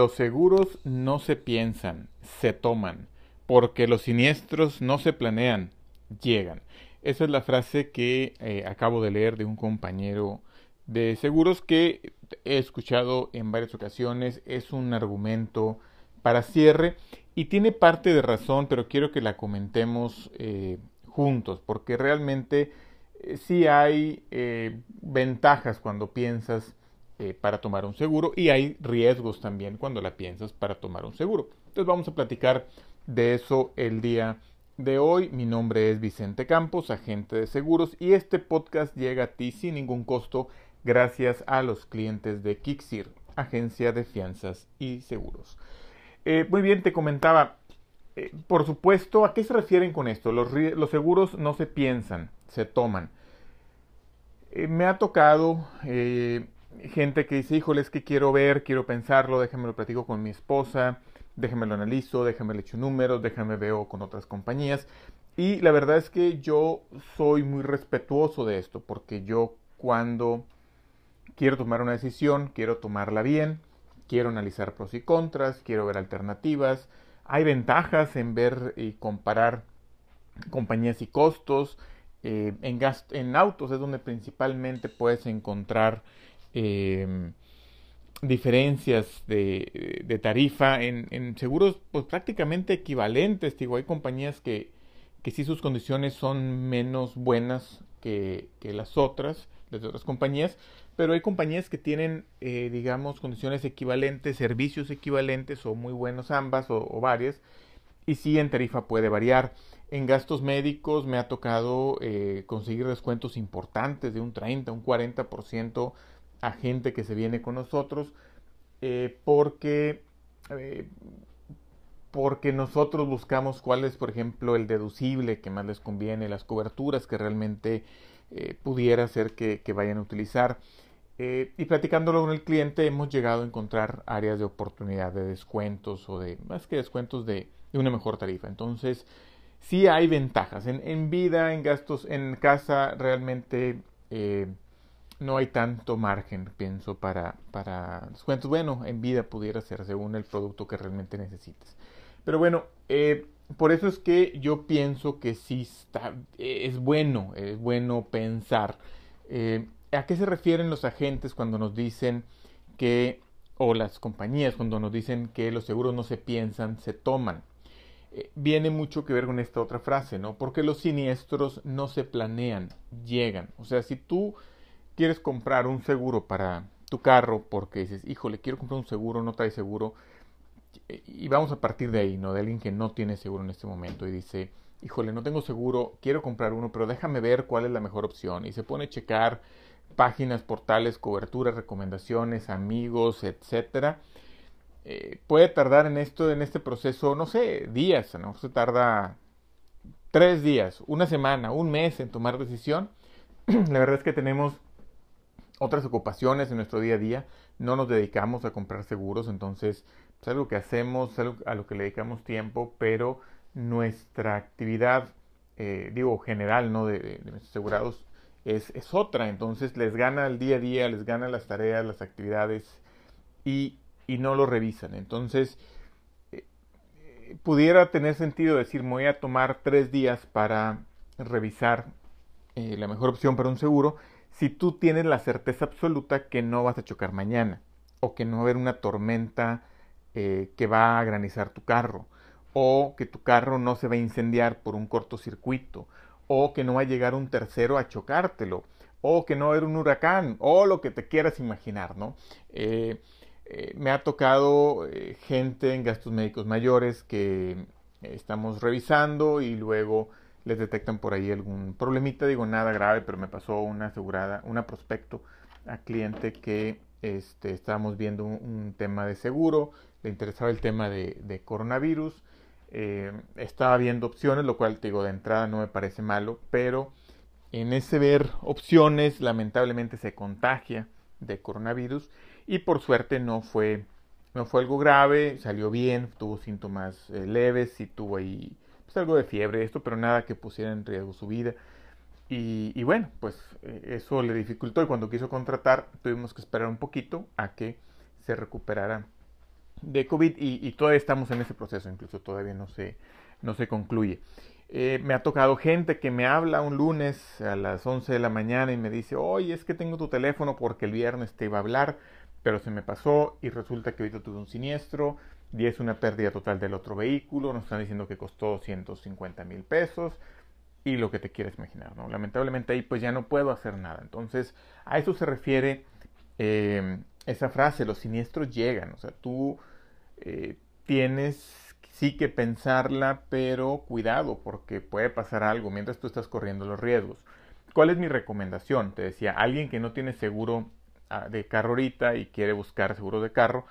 Los seguros no se piensan, se toman, porque los siniestros no se planean, llegan. Esa es la frase que eh, acabo de leer de un compañero de seguros que he escuchado en varias ocasiones. Es un argumento para cierre y tiene parte de razón, pero quiero que la comentemos eh, juntos, porque realmente eh, sí hay ventajas cuando piensas para tomar un seguro y hay riesgos también cuando la piensas para tomar un seguro. Entonces vamos a platicar de eso el día de hoy. Mi nombre es Vicente Campos, agente de seguros, y este podcast llega a ti sin ningún costo gracias a los clientes de Kixir, agencia de fianzas y seguros. Eh, muy bien, te comentaba, eh, por supuesto, ¿a qué se refieren con esto? Los, seguros no se piensan, se toman. Eh, me ha tocado gente que dice, híjole, es que quiero ver, quiero pensarlo, déjame lo platico con mi esposa déjame lo analizo, déjame le echo números, déjame veo con otras compañías. Y la verdad es que yo soy muy respetuoso de esto, porque yo cuando quiero tomar una decisión, quiero tomarla bien, quiero analizar pros y contras, quiero ver alternativas. Hay ventajas en ver y comparar compañías y costos. Eh, en, en autos es donde principalmente puedes encontrar eh, diferencias de, tarifa en, seguros pues prácticamente equivalentes. Digo, hay compañías que, que sí sus condiciones son menos buenas que, las otras, las otras compañías, pero hay compañías que tienen, eh, digamos, condiciones equivalentes, servicios equivalentes o muy buenos ambas o, varias, y sí en tarifa puede variar. En gastos médicos me ha tocado eh, conseguir descuentos importantes de un 30, un 40% a gente que se viene con nosotros eh, porque, eh, porque nosotros buscamos cuál es, por ejemplo, el deducible que más les conviene, las coberturas que realmente eh, pudiera ser que, vayan a utilizar. y platicándolo con el cliente hemos llegado a encontrar áreas de oportunidad de descuentos o de más que descuentos de, de una mejor tarifa. Entonces, sí hay ventajas. En, en vida, en gastos, en casa, realmente no hay tanto margen, pienso, para, para descuentos. Bueno, en vida pudiera ser según el producto que realmente necesites. Pero bueno, eh, por eso es que yo pienso que sí está, es bueno, es bueno pensar. Eh, ¿A qué se refieren los agentes cuando nos dicen que, o las compañías cuando nos dicen que los seguros no se piensan, se toman? Eh, viene mucho que ver con esta otra frase, ¿no? Porque los siniestros no se planean, llegan. O sea, si tú quieres comprar un seguro para tu carro porque dices, híjole, quiero comprar un seguro, no trae seguro, y vamos a partir de ahí, ¿no? De alguien que no tiene seguro en este momento y dice, híjole, no tengo seguro, quiero comprar uno, pero déjame ver cuál es la mejor opción. Y se pone a checar páginas, portales, coberturas, recomendaciones, amigos, etcétera. Eh, puede tardar en esto, en este proceso, no sé, días, ¿no? Se tarda tres días, una semana, un mes en tomar decisión. la verdad es que tenemos otras ocupaciones en nuestro día a día, no nos dedicamos a comprar seguros, entonces es algo que hacemos, algo a lo que le dedicamos tiempo, pero nuestra actividad, eh, digo, general, ¿no? De, nuestros asegurados es, es, otra, entonces les gana el día a día, les gana las tareas, las actividades y, y no lo revisan. Entonces, eh, pudiera tener sentido decir, me voy a tomar tres días para revisar eh, la mejor opción para un seguro, si tú tienes la certeza absoluta que no vas a chocar mañana o que no va a haber una tormenta eh, que va a granizar tu carro o que tu carro no se va a incendiar por un cortocircuito o que no va a llegar un tercero a chocártelo o que no va a haber un huracán o lo que te quieras imaginar, ¿no? Eh, eh, me ha tocado gente en gastos médicos mayores que estamos revisando y luego les detectan por ahí algún problemita, digo nada grave, pero me pasó una asegurada, una prospecto a cliente que este, estábamos viendo un, tema de seguro, le interesaba el tema de, coronavirus, eh, estaba viendo opciones, lo cual te digo de entrada no me parece malo, pero en ese ver opciones lamentablemente se contagia de coronavirus y por suerte no fue no fue algo grave, salió bien, tuvo síntomas eh, leves y tuvo ahí pues, algo de fiebre, esto, pero nada que pusiera en riesgo su vida. Y, bueno, pues eh, eso le dificultó y cuando quiso contratar tuvimos que esperar un poquito a que se recuperara de COVID y, todavía estamos en ese proceso, incluso todavía no se, no se concluye. Eh, me ha tocado gente que me habla un lunes a las 11 de la mañana y me dice, oye, es que tengo tu teléfono porque el viernes te iba a hablar, pero se me pasó y resulta que ahorita tuve un siniestro y es una pérdida total del otro vehículo, nos están diciendo que costó 150 mil pesos y lo que te quieres imaginar, ¿no? Lamentablemente ahí pues ya no puedo hacer nada. Entonces a eso se refiere eh, esa frase, los siniestros llegan, o sea, tú eh, tienes sí que pensarla, pero cuidado porque puede pasar algo mientras tú estás corriendo los riesgos. ¿Cuál es mi recomendación? Te decía, alguien que no tiene seguro ah, de carro ahorita y quiere buscar seguro de carro,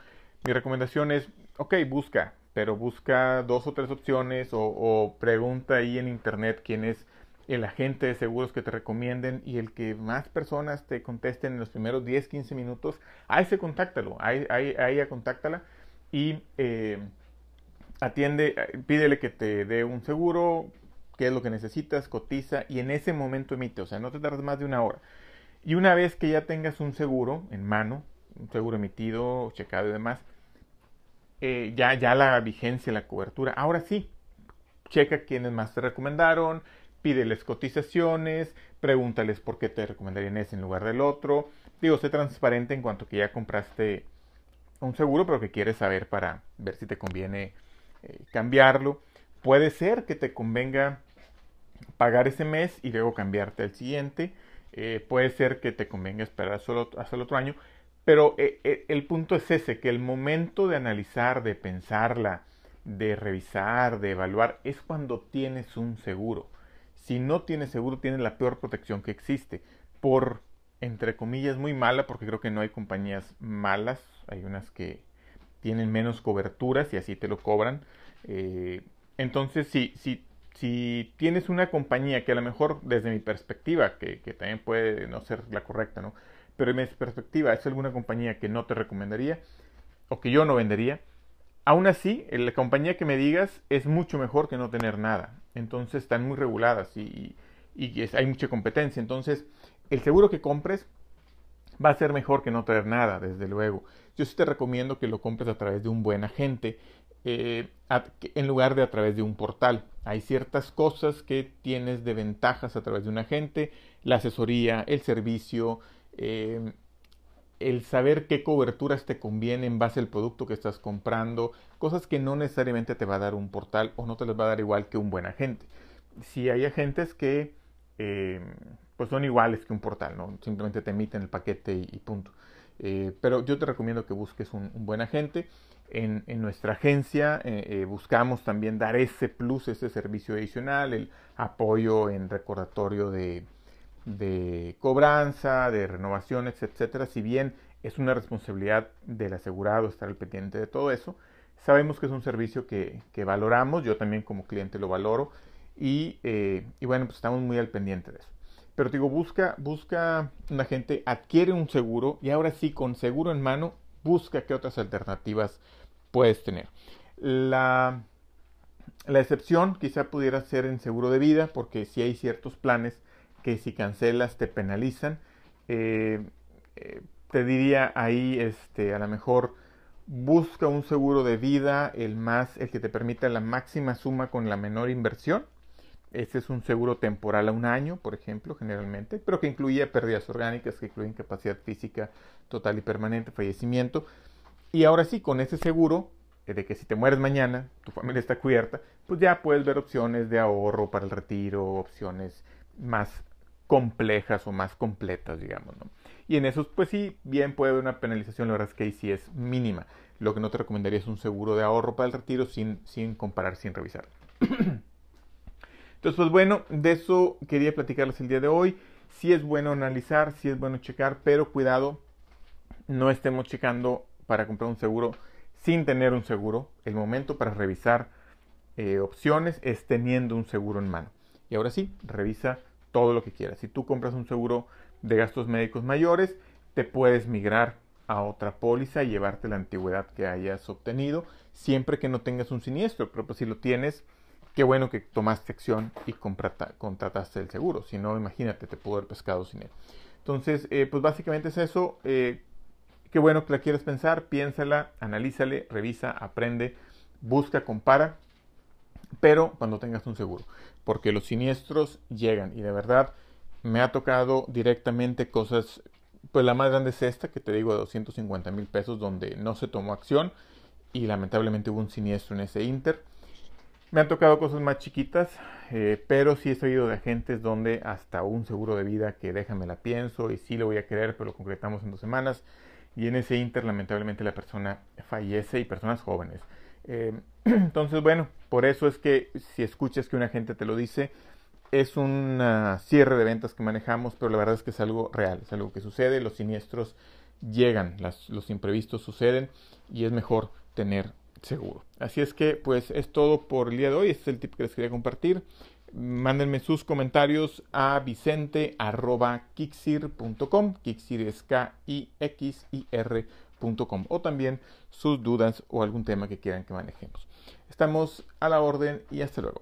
mi recomendación es, ok, busca, pero busca dos o tres opciones o, pregunta ahí en internet quién es el agente de seguros que te recomienden y el que más personas te contesten en los primeros 10, 15 minutos, a ese contáctalo, ahí, ahí, ahí contáctala y eh, atiende, pídele que te dé un seguro, qué es lo que necesitas, cotiza y en ese momento emite, o sea, no te tardas más de una hora. Y una vez que ya tengas un seguro en mano, un seguro emitido, checado y demás, eh, ya, ya la vigencia, la cobertura, ahora sí, checa quiénes más te recomendaron, pídeles cotizaciones, pregúntales por qué te recomendarían ese en lugar del otro. Digo, sé transparente en cuanto que ya compraste un seguro, pero que quieres saber para ver si te conviene eh, cambiarlo. Puede ser que te convenga pagar ese mes y luego cambiarte al siguiente. Eh, puede ser que te convenga esperar hasta el otro año. Pero eh, el punto es ese, que el momento de analizar, de pensarla, de revisar, de evaluar, es cuando tienes un seguro si no tienes seguro, tienes la peor protección que existe. Por, entre comillas, muy mala, porque creo que no hay compañías malas. Hay unas que tienen menos coberturas y así te lo cobran. Eh, entonces, si, si, si tienes una compañía que a lo mejor, desde mi perspectiva, que, que también puede no ser la correcta, ¿no? Pero en mi perspectiva es alguna compañía que no te recomendaría o que yo no vendería, Aún así, la compañía que me digas es mucho mejor que no tener nada. Entonces están muy reguladas y, hay mucha competencia. Entonces, el seguro que compres va a ser mejor que no tener nada, desde luego. Yo sí te recomiendo que lo compres a través de un buen agente eh, en lugar de a través de un portal. Hay ciertas cosas que tienes de ventajas a través de un agente, la asesoría, el servicio, eh, el saber qué coberturas te conviene en base al producto que estás comprando, cosas que no necesariamente te va a dar un portal o no te las va a dar igual que un buen agente. Si hay agentes que eh, pues son iguales que un portal, ¿no? simplemente te emiten el paquete y, punto. Eh, pero yo te recomiendo que busques un, buen agente. En, nuestra agencia eh, buscamos también dar ese plus, ese servicio adicional, el apoyo en recordatorio de, de cobranza, de renovaciones, etcétera, si bien es una responsabilidad del asegurado estar al pendiente de todo eso, sabemos que es un servicio que, valoramos, yo también como cliente lo valoro y, eh, y, bueno, pues estamos muy al pendiente de eso. Pero digo, busca, busca una gente, adquiere un seguro y ahora sí, con seguro en mano, busca qué otras alternativas puedes tener. La, la excepción quizá pudiera ser en seguro de vida, porque si hay ciertos planes que si cancelas te penalizan. Eh, eh, te diría ahí, este, a lo mejor busca un seguro de vida, el más, el que te permita la máxima suma con la menor inversión. Este es un seguro temporal a un año, por ejemplo, generalmente, pero que incluye pérdidas orgánicas, que incluye incapacidad física total y permanente, fallecimiento. Y ahora sí, con ese seguro, eh, de que si te mueres mañana, tu familia está cubierta, pues ya puedes ver opciones de ahorro para el retiro, opciones más complejas o más completas, digamos, ¿no? Y en esos, pues sí, bien puede haber una penalización, la verdad es que ahí sí es mínima. Lo que no te recomendaría es un seguro de ahorro para el retiro sin, sin comparar, sin revisar. Entonces, pues bueno, de eso quería platicarles el día de hoy. Sí es bueno analizar, sí es bueno checar, pero cuidado, no estemos checando para comprar un seguro sin tener un seguro. El momento para revisar eh, opciones es teniendo un seguro en mano. Y ahora sí, revisa todo lo que quieras. Si tú compras un seguro de gastos médicos mayores, te puedes migrar a otra póliza y llevarte la antigüedad que hayas obtenido, siempre que no tengas un siniestro. Pero pues si lo tienes, qué bueno que tomaste acción y contrataste el seguro. Si no, imagínate, te pudo haber pescado sin él. Entonces, eh, pues básicamente es eso. Eh, qué bueno que la quieres pensar, piénsala, analízale, revisa, aprende, busca, compara, pero cuando tengas un seguro, porque los siniestros llegan y de verdad me ha tocado directamente cosas, pues la más grande es esta, que te digo de 250 mil pesos, donde no se tomó acción y lamentablemente hubo un siniestro en ese Inter. Me han tocado cosas más chiquitas, eh, pero sí he oído de agentes donde hasta un seguro de vida que déjame la pienso y sí lo voy a querer, pero lo concretamos en dos semanas. Y en ese inter, lamentablemente, la persona fallece y personas jóvenes. Eh, entonces, bueno, por eso es que si escuchas que un agente te lo dice, es un cierre de ventas que manejamos, pero la verdad es que es algo real, es algo que sucede, los siniestros llegan, los imprevistos suceden y es mejor tener seguro. Así es que pues es todo por el día de hoy, este es el tip que les quería compartir. Mándenme sus comentarios a vicente.kixir.com, Kixir es K-I-X-I-R.com o también sus dudas o algún tema que quieran que manejemos. Estamos a la orden y hasta luego.